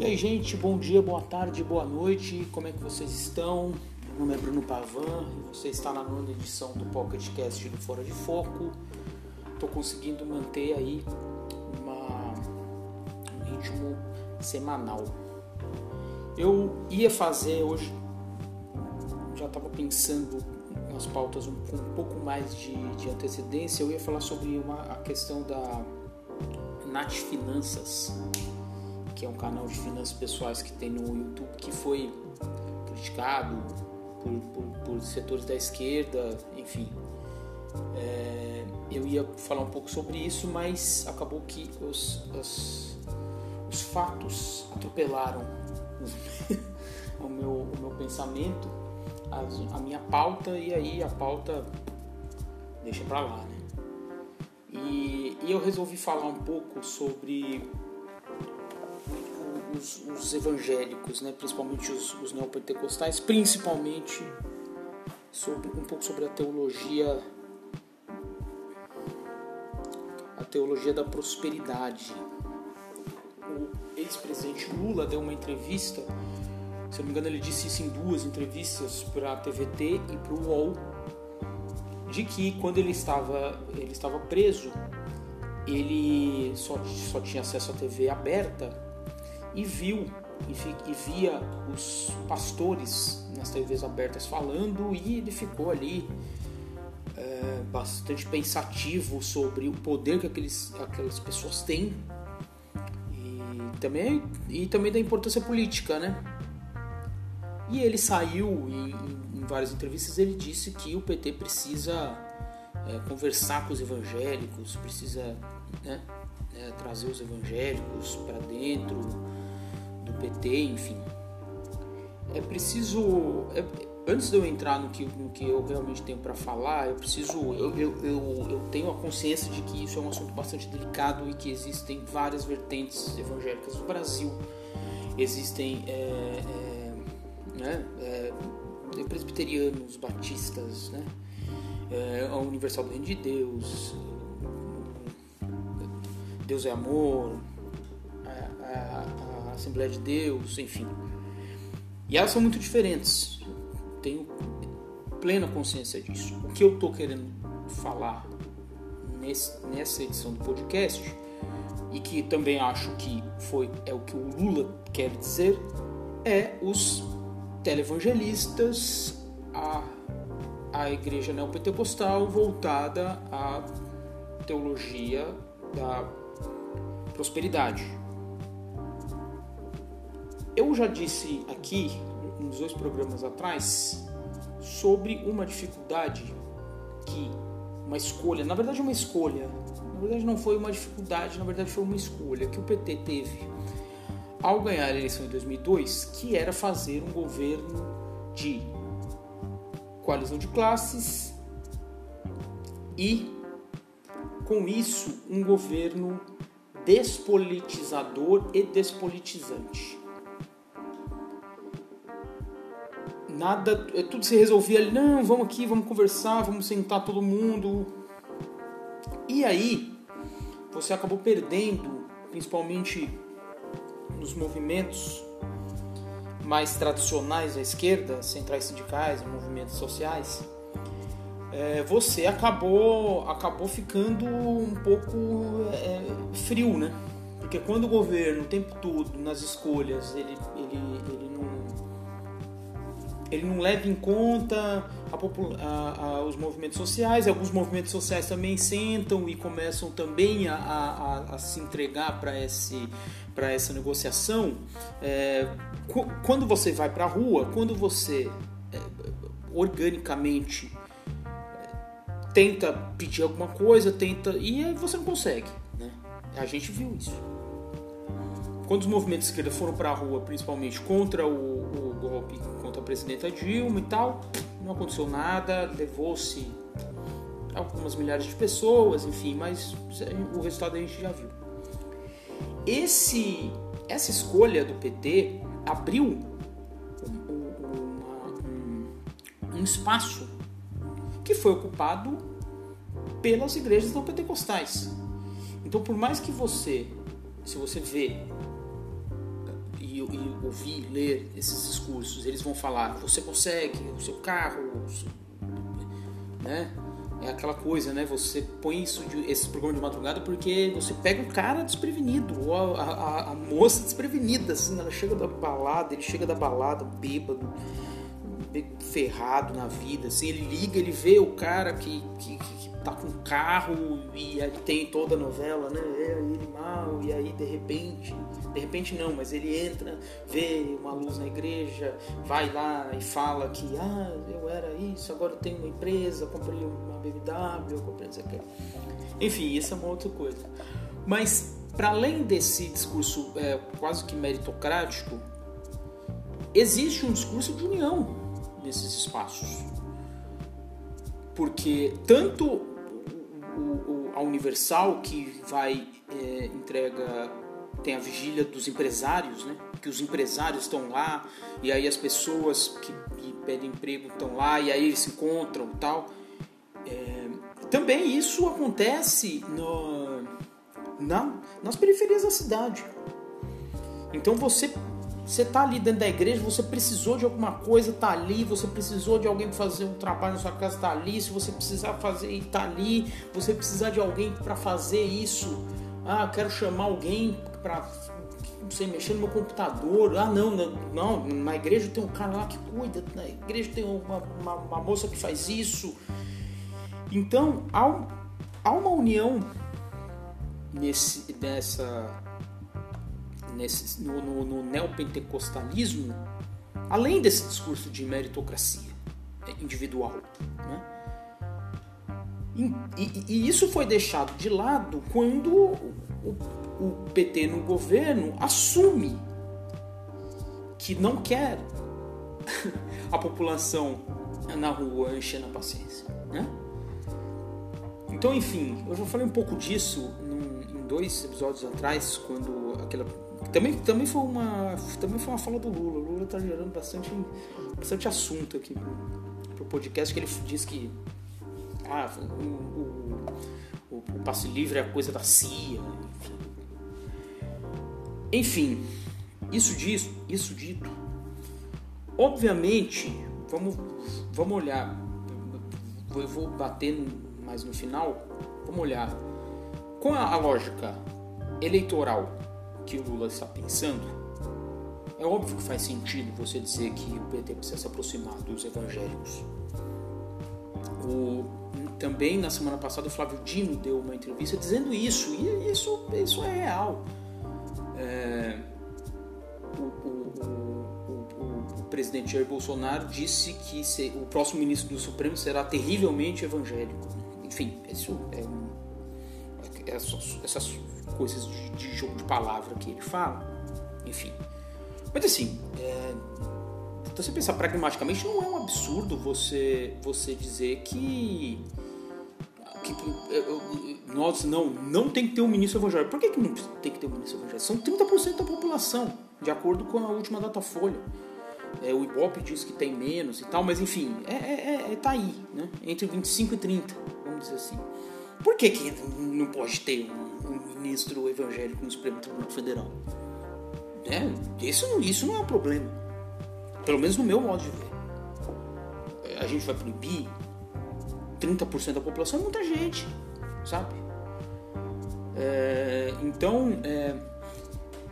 E aí, gente, bom dia, boa tarde, boa noite, como é que vocês estão? Meu nome é Bruno Pavan e você está na nona edição do Pocket Cast do Fora de Foco. Estou conseguindo manter aí uma, um ritmo semanal. Eu ia fazer hoje, já estava pensando nas pautas um, com um pouco mais de, de antecedência, eu ia falar sobre uma, a questão da Nat Finanças que é um canal de finanças pessoais que tem no YouTube, que foi criticado por, por, por setores da esquerda, enfim. É, eu ia falar um pouco sobre isso, mas acabou que os, os, os fatos atropelaram o, meu, o meu pensamento, a, a minha pauta, e aí a pauta deixa pra lá, né? E, e eu resolvi falar um pouco sobre os, os evangélicos, né, principalmente os, os neopentecostais, principalmente sobre, um pouco sobre a teologia a teologia da prosperidade. O ex-presidente Lula deu uma entrevista, se não me engano ele disse isso em duas entrevistas para a TVT e para o UOL, de que quando ele estava, ele estava preso, ele só, só tinha acesso à TV aberta e viu e via os pastores nas TVs abertas falando e ele ficou ali é, bastante pensativo sobre o poder que aqueles, aquelas pessoas têm e também, e também da importância política, né? E ele saiu em, em várias entrevistas ele disse que o PT precisa é, conversar com os evangélicos, precisa né, é, trazer os evangélicos para dentro PT, enfim. É preciso. É, antes de eu entrar no que, no que eu realmente tenho para falar, eu preciso. Eu, eu, eu, eu, tenho a consciência de que isso é um assunto bastante delicado e que existem várias vertentes evangélicas no Brasil. Existem. É, é, né, é, presbiterianos, batistas, né? É, a Universal do Reino de Deus, Deus é Amor, Assembleia de Deus, enfim. E elas são muito diferentes. Tenho plena consciência disso. O que eu estou querendo falar nesse, nessa edição do podcast e que também acho que foi é o que o Lula quer dizer é os televangelistas, a, a igreja neopentecostal voltada à teologia da prosperidade. Eu já disse aqui, nos dois programas atrás, sobre uma dificuldade que uma escolha, na verdade uma escolha, na verdade não foi uma dificuldade, na verdade foi uma escolha que o PT teve ao ganhar a eleição em 2002, que era fazer um governo de coalizão de classes e com isso um governo despolitizador e despolitizante. Nada, é, tudo se resolvia ali, não, vamos aqui, vamos conversar, vamos sentar todo mundo. E aí, você acabou perdendo, principalmente nos movimentos mais tradicionais da esquerda, centrais sindicais, movimentos sociais, é, você acabou, acabou ficando um pouco é, frio, né? Porque quando o governo o tempo todo nas escolhas ele, ele, ele ele não leva em conta a, a, a, os movimentos sociais. Alguns movimentos sociais também sentam e começam também a, se entregar para essa negociação. É, quando você vai para a rua, quando você é, organicamente é, tenta pedir alguma coisa, tenta e você não consegue. Né? A gente viu isso. Quando os movimentos de esquerda foram para a rua, principalmente contra o, o golpe presidenta Dilma e tal, não aconteceu nada, levou-se algumas milhares de pessoas, enfim, mas o resultado a gente já viu. Esse, essa escolha do PT abriu um, um, um espaço que foi ocupado pelas igrejas não pentecostais. Então, por mais que você, se você vê e ouvir, ler esses discursos, eles vão falar: você consegue, o seu carro, o seu, né? É aquela coisa, né? Você põe isso de, esse programa de madrugada porque você pega o cara desprevenido, ou a, a, a, moça desprevenida, assim, ela chega da balada, ele chega da balada bêbado, ferrado na vida, assim, ele liga, ele vê o cara que, que, que tá com carro e aí tem toda a novela, né? É ele mal, e aí de repente, de repente não, mas ele entra, vê uma luz na igreja, vai lá e fala que ah, eu era isso, agora eu tenho uma empresa, comprei uma BMW, comprei isso aqui. Enfim, isso é uma outra coisa. Mas para além desse discurso é, quase que meritocrático, existe um discurso de união nesses espaços. Porque tanto o, o, a Universal, que vai, é, entrega, tem a vigília dos empresários, né? que os empresários estão lá, e aí as pessoas que, que pedem emprego estão lá, e aí eles se encontram e tal. É, também isso acontece no, na, nas periferias da cidade. Então você você está ali dentro da igreja, você precisou de alguma coisa, está ali. Você precisou de alguém para fazer um trabalho na sua casa, está ali. Se você precisar fazer, está ali. Você precisar de alguém para fazer isso. Ah, quero chamar alguém para sei, mexer no meu computador. Ah, não, não, não, na igreja tem um cara lá que cuida, na igreja tem uma, uma, uma moça que faz isso. Então, há, há uma união nesse, nessa nesse, no, no, no neopentecostalismo, além desse discurso de meritocracia é, individual. Né? E, e, e, isso foi deixado de lado quando o, o PT no governo assume que não quer a população na rua enchendo a paciência. Né? Então, enfim, eu já falei um pouco disso em dois episódios atrás, quando aquela também, também, foi uma, também foi uma fala do Lula. O Lula está gerando bastante, bastante assunto aqui pro, pro podcast, que ele diz que ah, o, o, o, o passe livre é a coisa da CIA. Enfim, enfim isso, disso, isso dito, obviamente, vamos, vamos olhar, eu vou bater mais no final, vamos olhar com a lógica eleitoral que o Lula está pensando, é óbvio que faz sentido você dizer que o PT precisa se aproximar dos evangélicos. O, também na semana passada o Flávio Dino deu uma entrevista dizendo isso, e isso, isso é real. É, o, o, o, presidente Jair Bolsonaro disse que se, o próximo ministro do Supremo será terrivelmente evangélico. Enfim, isso é um, essas, essas coisas de, de, jogo de palavra que ele fala, enfim. Mas assim, é, então você pensar pragmaticamente, não é um absurdo você, você dizer que, que nós não, não tem que ter um ministro evangélico. Por que, que não tem que ter um ministro evangélico? São 30% da população, de acordo com a última data folha. É, o Ibope diz que tem menos e tal, mas enfim, é, é, é, tá aí, né? entre 25 e 30, vamos dizer assim. Por que, que não pode ter um ministro evangélico no Supremo Tribunal Federal. É, isso, isso não é um problema. Pelo menos no meu modo de ver. A gente vai proibir 30% da população, é muita gente, sabe? É, então, é,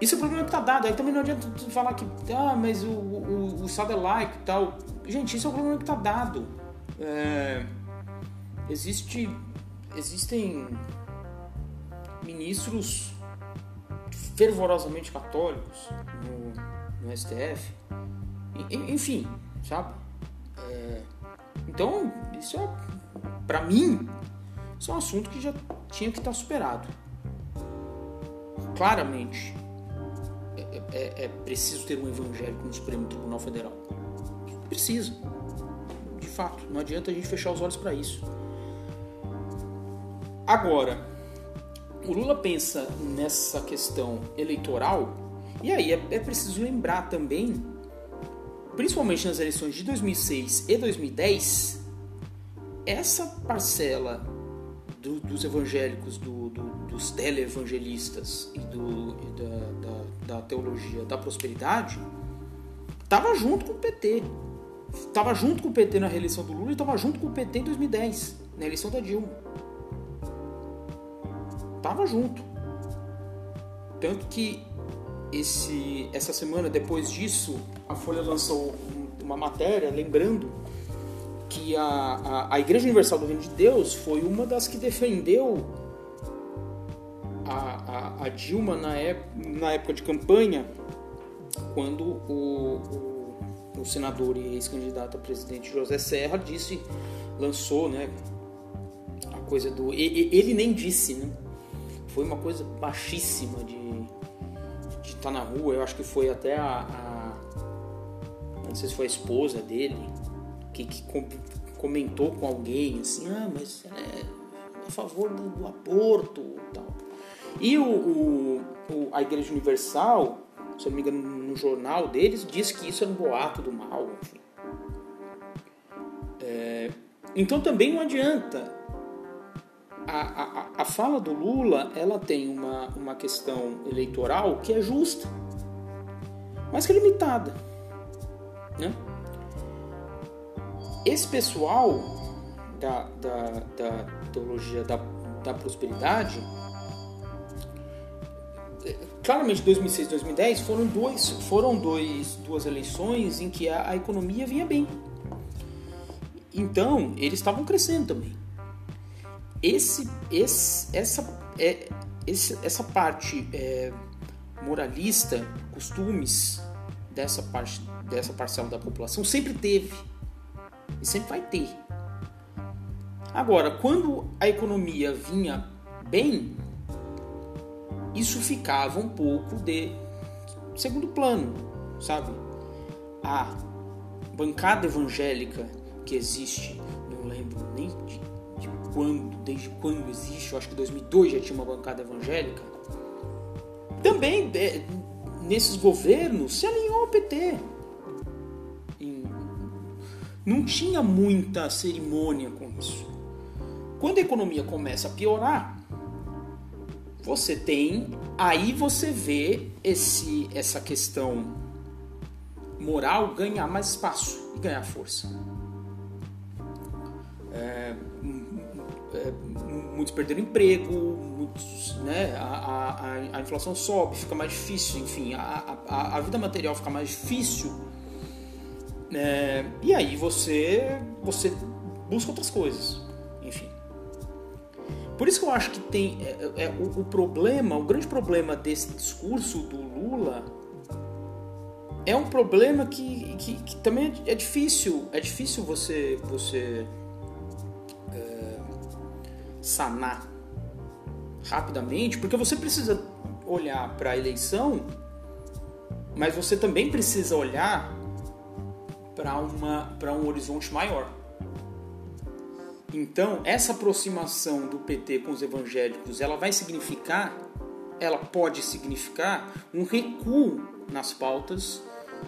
isso é um problema que está dado. Aí também não adianta falar que, ah, mas o, o, o Estado é laico e tal. Gente, isso é um problema que está dado. É, existe, existem ministros fervorosamente católicos no, no STF. Enfim, sabe? É, então, isso é, para mim, isso é um assunto que já tinha que estar superado. Claramente, é, é, é preciso ter um evangélico no Supremo Tribunal Federal. Precisa, de fato. Não adianta a gente fechar os olhos para isso. Agora, o Lula pensa nessa questão eleitoral, e aí é, é preciso lembrar também, principalmente nas eleições de 2006 e 2010, essa parcela do, dos evangélicos, do, do, dos televangelistas e, do, e da, da, da, teologia da prosperidade, estava junto com o PT. Estava junto com o PT na reeleição do Lula e estava junto com o PT em 2010, na eleição da Dilma. Tava junto. Tanto que esse, essa semana, depois disso, a Folha lançou uma matéria lembrando que a, a, a Igreja Universal do Reino de Deus foi uma das que defendeu a, a, a Dilma na, na época de campanha, quando o, o, o senador e ex-candidato a presidente José Serra disse, lançou, né, a coisa do... Ele nem disse, né? Foi uma coisa baixíssima de estar tá na rua. Eu acho que foi até a, a, Não sei se foi a esposa dele que, que comentou com alguém assim: ah, mas é a favor do, do aborto e tal. E o, o, a Igreja Universal, se eu não me engano, no jornal deles, diz que isso é um boato do mal. Enfim. É, então também não adianta a, a, fala do Lula ela tem uma, uma questão eleitoral que é justa, mas que é limitada. Né? Esse pessoal da, da, da teologia da, da prosperidade, claramente 2006 e 2010 foram, dois, foram dois, duas eleições em que a, a economia vinha bem. Então, eles estavam crescendo também esse, esse, essa, é, esse, essa parte é, moralista, costumes dessa parte dessa parcela da população sempre teve e sempre vai ter. Agora, quando a economia vinha bem, isso ficava um pouco de segundo plano, sabe? A bancada evangélica que existe, não lembro nem quando, desde quando existe, eu acho que 2002 já tinha uma bancada evangélica, também é, nesses governos se alinhou ao PT. não tinha muita cerimônia com isso. Quando a economia começa a piorar, você tem, aí você vê esse, essa questão moral ganhar mais espaço e ganhar força. Muitos perderam emprego, muitos, né, a, a, a, inflação sobe, fica mais difícil, enfim, a, a, a vida material fica mais difícil. É, e aí você, você busca outras coisas, enfim. Por isso que eu acho que tem é, é, o, o problema, o grande problema desse discurso do Lula é um problema que, que, que também é, é difícil, é difícil você você sanar rapidamente, porque você precisa olhar para a eleição, mas você também precisa olhar para uma para um horizonte maior. Então, essa aproximação do PT com os evangélicos, ela vai significar, ela pode significar um recuo nas pautas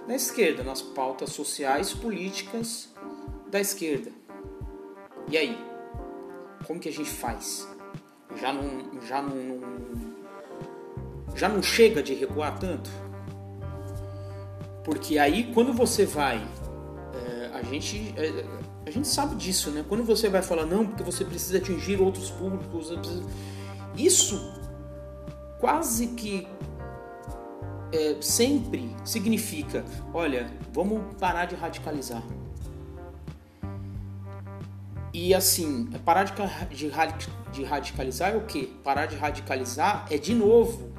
da esquerda, nas pautas sociais, políticas da esquerda. E aí? Como que a gente faz? Já não, já não, não já não chega de recuar tanto? Porque aí quando você vai, é, a gente é, a gente sabe disso, né? Quando você vai falar não, porque você precisa atingir outros públicos, isso quase que é, sempre significa, olha, vamos parar de radicalizar. E assim, parar de, de, de radicalizar é o quê? Parar de radicalizar é de novo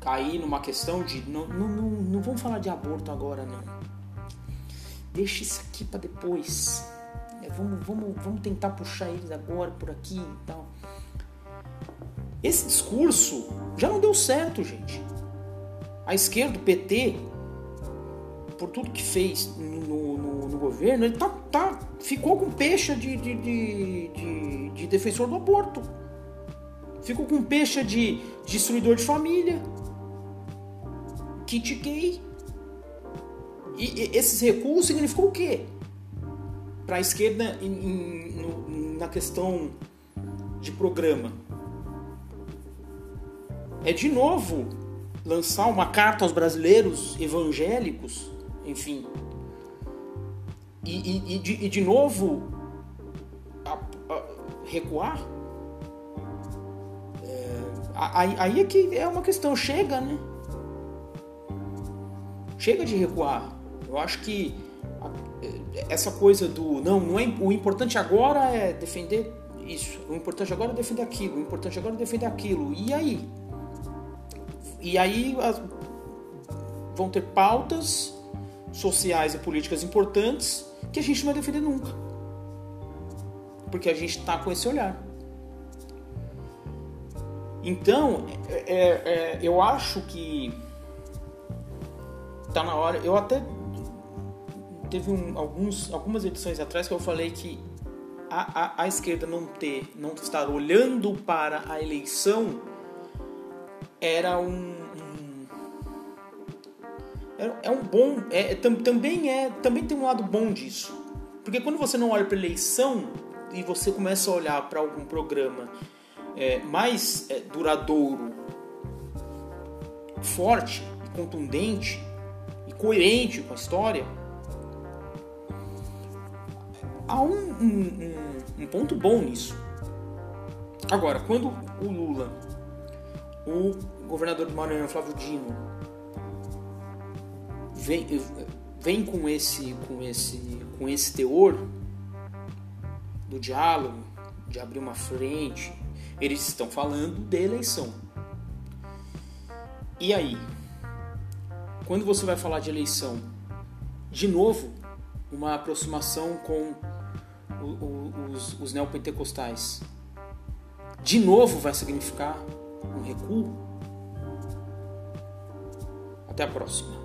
cair numa questão de não, não, não, não vamos falar de aborto agora não. Deixa isso aqui para depois. É, vamos, vamos, vamos tentar puxar eles agora por aqui e tal. Esse discurso já não deu certo, gente. A esquerda, o PT, por tudo que fez no, no, no governo, ele tá, tá ficou com peixe de, de, de, de, de defensor do aborto. Ficou com peixe de destruidor de família. Kit gay. E, esses recuos significam o quê? Para a esquerda, em, em, no, na questão de programa. É de novo lançar uma carta aos brasileiros evangélicos, enfim. E, e, de, e de, novo a, a, recuar. É, aí, aí é que é uma questão, chega, né? Chega de recuar. Eu acho que essa coisa do não, não é o importante agora é defender isso, o importante agora é defender aquilo, o importante agora é defender aquilo. E aí? E aí as, vão ter pautas sociais e políticas importantes que a gente não vai defender nunca. Porque a gente está com esse olhar. Então, é, é, é, eu acho que tá na hora. Eu até teve um, alguns, algumas edições atrás que eu falei que a, a, a, esquerda não ter, não estar olhando para a eleição era um, um é, é um bom, é, tam, também é, também tem um lado bom disso, porque quando você não olha para eleição e você começa a olhar para algum programa é, mais é, duradouro, forte, contundente e coerente com a história há um, um, um, ponto bom nisso. Agora, quando o Lula, o governador do Maranhão, Flávio Dino, vem, vem com esse, com esse, com esse teor do diálogo, de abrir uma frente, eles estão falando de eleição. E aí? Quando você vai falar de eleição, de novo, uma aproximação com os, os neopentecostais, de novo vai significar um recuo? Até a próxima.